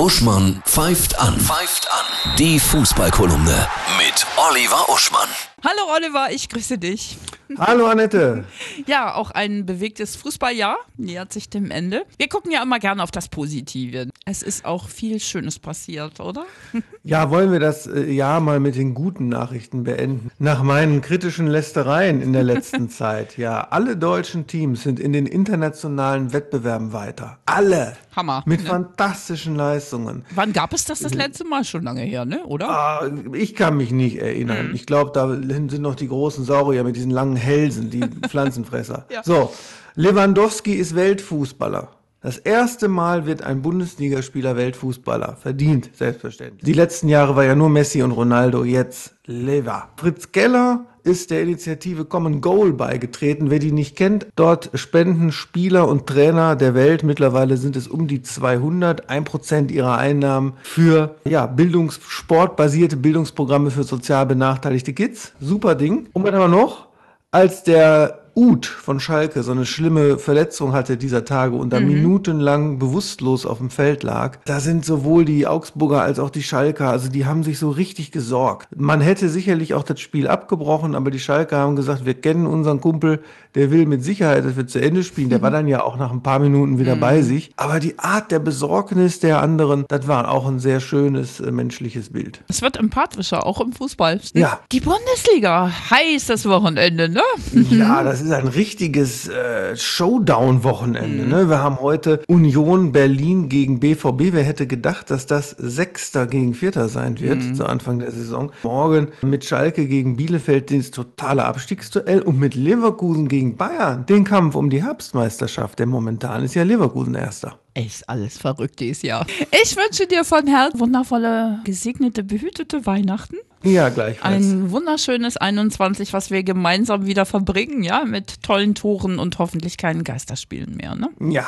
Uschmann pfeift an. Pfeift an. Die Fußballkolumne mit Oliver Uschmann. Hallo Oliver, ich grüße dich. Hallo Annette. Ja, auch ein bewegtes Fußballjahr nähert sich dem Ende. Wir gucken ja immer gerne auf das Positive. Es ist auch viel Schönes passiert, oder? Ja, wollen wir das äh, Jahr mal mit den guten Nachrichten beenden? Nach meinen kritischen Lästereien in der letzten Zeit. Ja, alle deutschen Teams sind in den internationalen Wettbewerben weiter. Alle. Hammer. Mit ne? fantastischen Leistungen. Wann gab es das das letzte Mal? Schon lange her, ne? Oder? Ah, ich kann mich nicht erinnern. Ich glaube, da sind noch die großen Saurier mit diesen langen Hälsen, die Pflanzenfresser. Ja. So, Lewandowski ist Weltfußballer. Das erste Mal wird ein Bundesligaspieler Weltfußballer. Verdient, selbstverständlich. Die letzten Jahre war ja nur Messi und Ronaldo, jetzt Lever. Fritz Keller ist der Initiative Common Goal beigetreten. Wer die nicht kennt, dort spenden Spieler und Trainer der Welt, mittlerweile sind es um die 200, ein Prozent ihrer Einnahmen für ja, Bildungs sportbasierte Bildungsprogramme für sozial benachteiligte Kids. Super Ding. Und was haben wir noch? Als der Uth von Schalke so eine schlimme Verletzung hatte dieser Tage und da minutenlang bewusstlos auf dem Feld lag, da sind sowohl die Augsburger als auch die Schalker, also die haben sich so richtig gesorgt. Man hätte sicherlich auch das Spiel abgebrochen, aber die Schalker haben gesagt, wir kennen unseren Kumpel, der will mit Sicherheit, dass wir zu Ende spielen. Der war dann ja auch nach ein paar Minuten wieder bei sich. Aber die Art der Besorgnis der anderen, das war auch ein sehr schönes äh, menschliches Bild. Es wird empathischer, auch im Fußball. Ja. Die Bundesliga, heiß das Wochenende, ne? Ja, das ist ein richtiges äh, Showdown-Wochenende. Ne? Wir haben heute Union Berlin gegen BVB. Wer hätte gedacht, dass das Sechster gegen Vierter sein wird zu Anfang der Saison? Morgen mit Schalke gegen Bielefeld das totale Abstiegsduell und mit Leverkusen gegen Bayern den Kampf um die Herbstmeisterschaft. Denn momentan ist ja Leverkusen Erster. Ist alles verrückt dieses Jahr. Ich wünsche dir von Herzen wundervolle, gesegnete, behütete Weihnachten. Ja, gleichfalls. Ein wunderschönes 21, was wir gemeinsam wieder verbringen, ja, mit tollen Toren und hoffentlich keinen Geisterspielen mehr, ne? ja,